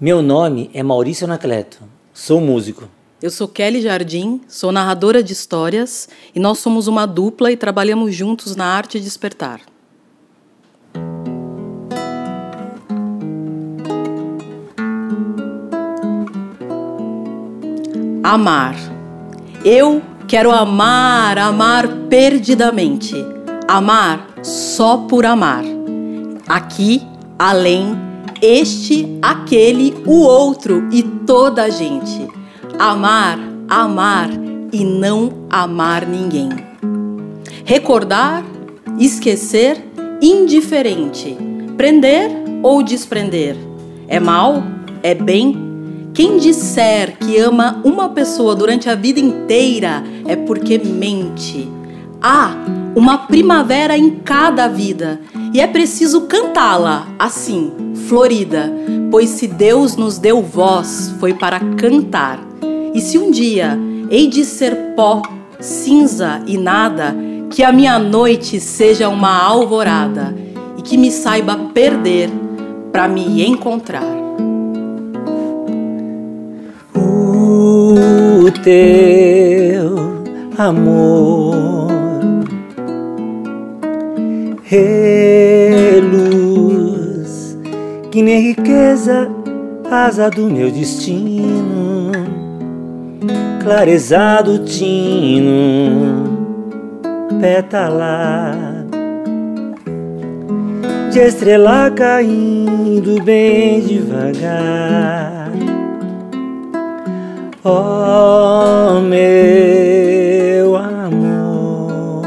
Meu nome é Maurício Anacleto, sou músico. Eu sou Kelly Jardim, sou narradora de histórias e nós somos uma dupla e trabalhamos juntos na arte de despertar. Amar. Eu quero amar, amar perdidamente. Amar só por amar. Aqui, além, este, aquele, o outro e toda a gente. Amar, amar e não amar ninguém. Recordar, esquecer, indiferente. Prender ou desprender. É mal? É bem? Quem disser que ama uma pessoa durante a vida inteira é porque mente. Há uma primavera em cada vida e é preciso cantá-la assim, florida, pois se Deus nos deu voz, foi para cantar. E se um dia hei de ser pó, cinza e nada, que a minha noite seja uma alvorada e que me saiba perder para me encontrar. O teu amor reluz que nem riqueza, asa do meu destino, clarezado tino, pétala de estrela caindo bem devagar. Oh, meu amor,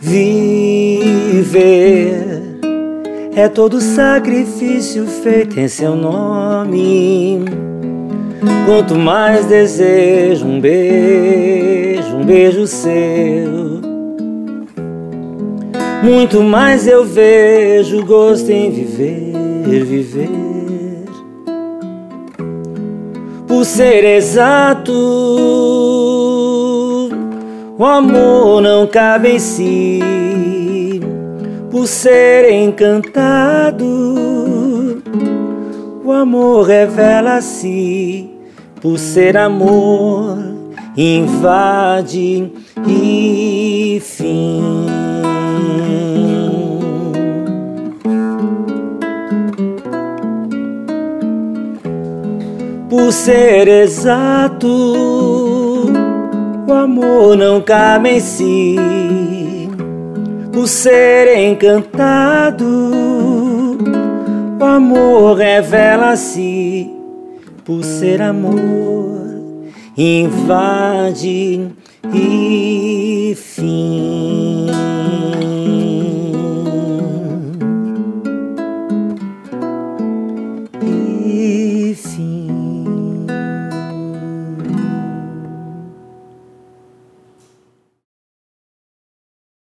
viver é todo sacrifício feito em seu nome. Quanto mais desejo um beijo, um beijo seu, muito mais eu vejo gosto em viver, viver por ser exato. O amor não cabe em si, por ser encantado. O amor revela-se, por ser amor, invade e fim. por ser exato, o amor não cabe em si. Por ser encantado, o amor revela-se. Por ser amor, invade e fim.